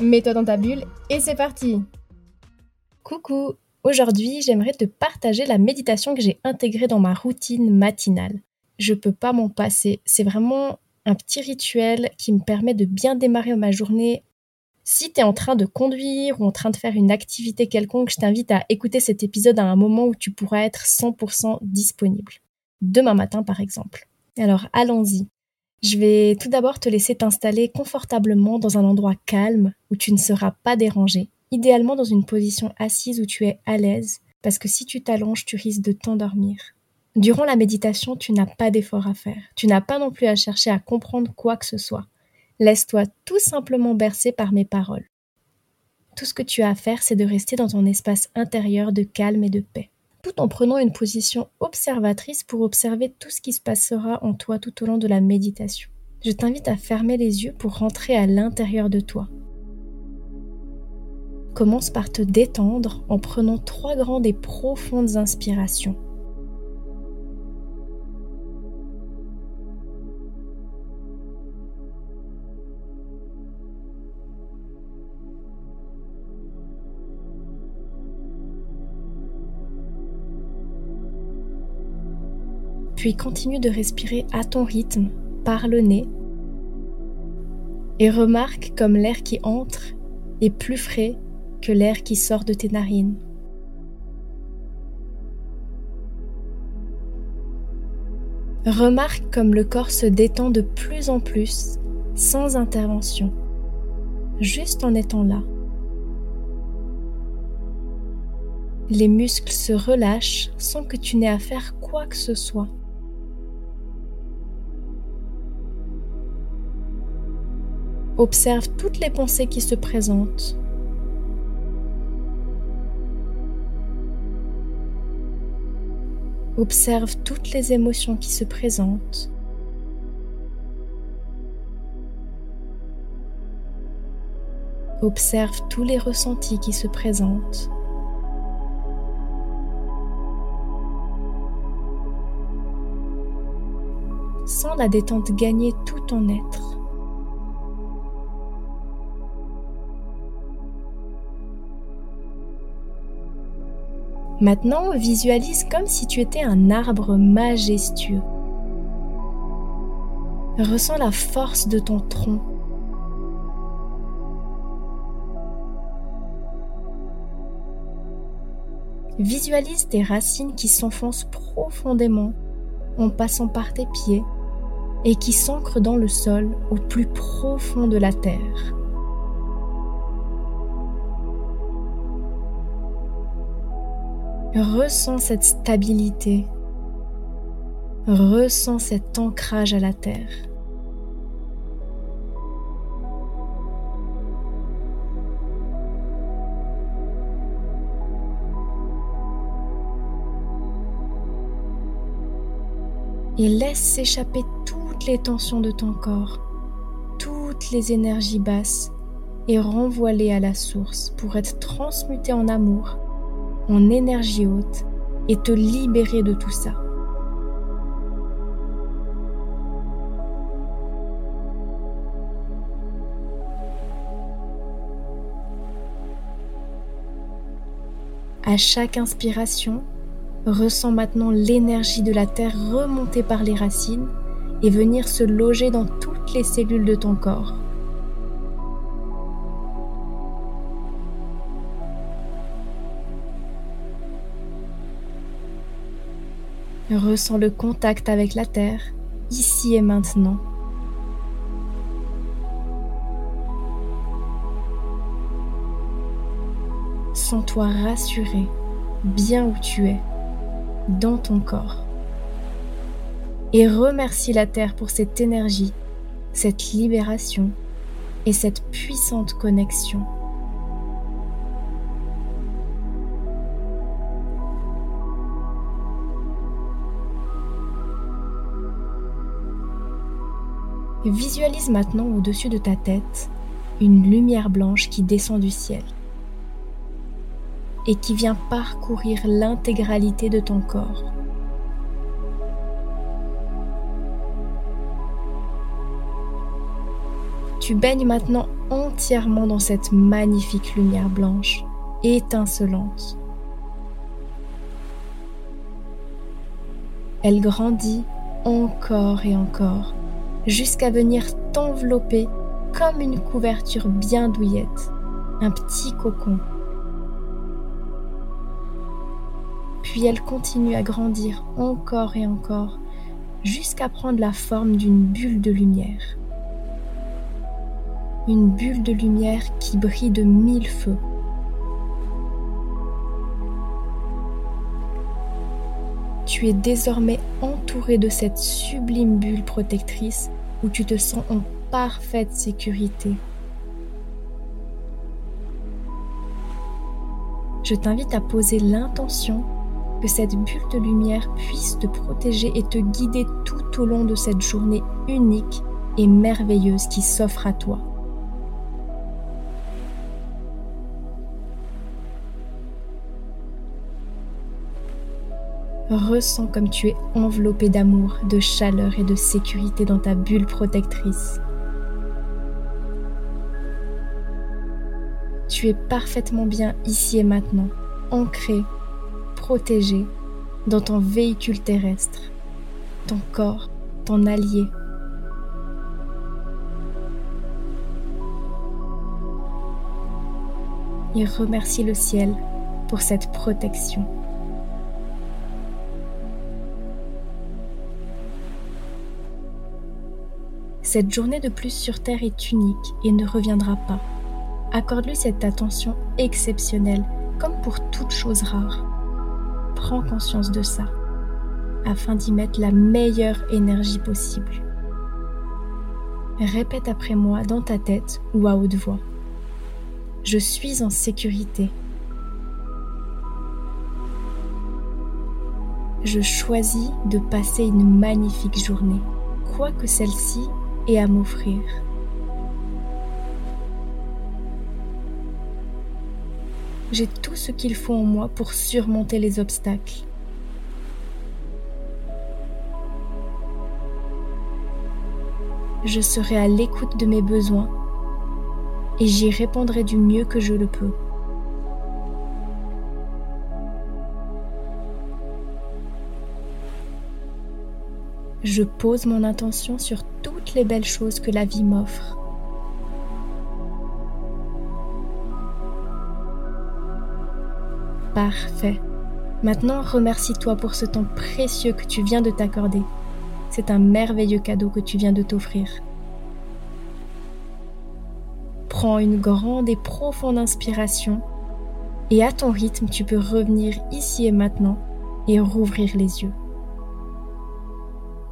Mets-toi dans ta bulle et c'est parti Coucou Aujourd'hui, j'aimerais te partager la méditation que j'ai intégrée dans ma routine matinale. Je peux pas m'en passer, c'est vraiment un petit rituel qui me permet de bien démarrer ma journée. Si tu es en train de conduire ou en train de faire une activité quelconque, je t'invite à écouter cet épisode à un moment où tu pourras être 100% disponible. Demain matin par exemple. Alors allons-y. Je vais tout d'abord te laisser t'installer confortablement dans un endroit calme où tu ne seras pas dérangé, idéalement dans une position assise où tu es à l'aise, parce que si tu t'allonges, tu risques de t'endormir. Durant la méditation, tu n'as pas d'effort à faire, tu n'as pas non plus à chercher à comprendre quoi que ce soit. Laisse-toi tout simplement bercer par mes paroles. Tout ce que tu as à faire, c'est de rester dans ton espace intérieur de calme et de paix tout en prenant une position observatrice pour observer tout ce qui se passera en toi tout au long de la méditation. Je t'invite à fermer les yeux pour rentrer à l'intérieur de toi. Commence par te détendre en prenant trois grandes et profondes inspirations. Puis continue de respirer à ton rythme, par le nez, et remarque comme l'air qui entre est plus frais que l'air qui sort de tes narines. Remarque comme le corps se détend de plus en plus, sans intervention, juste en étant là. Les muscles se relâchent sans que tu n'aies à faire quoi que ce soit. Observe toutes les pensées qui se présentent. Observe toutes les émotions qui se présentent. Observe tous les ressentis qui se présentent. Sens la détente gagner tout ton être. Maintenant, visualise comme si tu étais un arbre majestueux. Ressens la force de ton tronc. Visualise tes racines qui s'enfoncent profondément en passant par tes pieds et qui s'ancrent dans le sol au plus profond de la terre. Ressens cette stabilité. Ressens cet ancrage à la terre. Et laisse s'échapper toutes les tensions de ton corps, toutes les énergies basses et renvoie-les à la source pour être transmuté en amour énergie haute et te libérer de tout ça. À chaque inspiration, ressens maintenant l'énergie de la terre remonter par les racines et venir se loger dans toutes les cellules de ton corps. Ressens le contact avec la terre, ici et maintenant. Sens-toi rassuré, bien où tu es, dans ton corps. Et remercie la Terre pour cette énergie, cette libération et cette puissante connexion Visualise maintenant au-dessus de ta tête une lumière blanche qui descend du ciel et qui vient parcourir l'intégralité de ton corps. Tu baignes maintenant entièrement dans cette magnifique lumière blanche, étincelante. Elle grandit encore et encore, jusqu'à venir t'envelopper comme une couverture bien douillette, un petit cocon. Puis elle continue à grandir encore et encore, jusqu'à prendre la forme d'une bulle de lumière. Une bulle de lumière qui brille de mille feux. Tu es désormais entouré de cette sublime bulle protectrice où tu te sens en parfaite sécurité. Je t'invite à poser l'intention que cette bulle de lumière puisse te protéger et te guider tout au long de cette journée unique et merveilleuse qui s'offre à toi. Ressens comme tu es enveloppé d'amour, de chaleur et de sécurité dans ta bulle protectrice. Tu es parfaitement bien ici et maintenant, ancré, protégé dans ton véhicule terrestre, ton corps, ton allié. Et remercie le ciel pour cette protection. Cette journée de plus sur Terre est unique et ne reviendra pas. Accorde-lui cette attention exceptionnelle, comme pour toute chose rare. Prends conscience de ça, afin d'y mettre la meilleure énergie possible. Répète après moi dans ta tête ou à haute voix. Je suis en sécurité. Je choisis de passer une magnifique journée, quoi que celle-ci ait à m'offrir. j'ai tout ce qu'il faut en moi pour surmonter les obstacles. Je serai à l'écoute de mes besoins et j'y répondrai du mieux que je le peux. Je pose mon intention sur toutes les belles choses que la vie m'offre. Parfait. Maintenant, remercie-toi pour ce temps précieux que tu viens de t'accorder. C'est un merveilleux cadeau que tu viens de t'offrir. Prends une grande et profonde inspiration et à ton rythme, tu peux revenir ici et maintenant et rouvrir les yeux.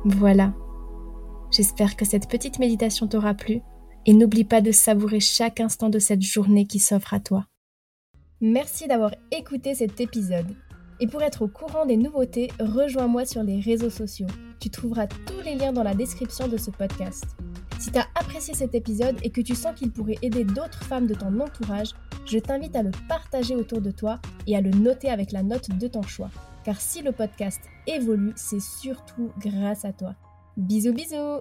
Voilà. J'espère que cette petite méditation t'aura plu et n'oublie pas de savourer chaque instant de cette journée qui s'offre à toi. Merci d'avoir écouté cet épisode. Et pour être au courant des nouveautés, rejoins-moi sur les réseaux sociaux. Tu trouveras tous les liens dans la description de ce podcast. Si tu as apprécié cet épisode et que tu sens qu'il pourrait aider d'autres femmes de ton entourage, je t'invite à le partager autour de toi et à le noter avec la note de ton choix. Car si le podcast évolue, c'est surtout grâce à toi. Bisous bisous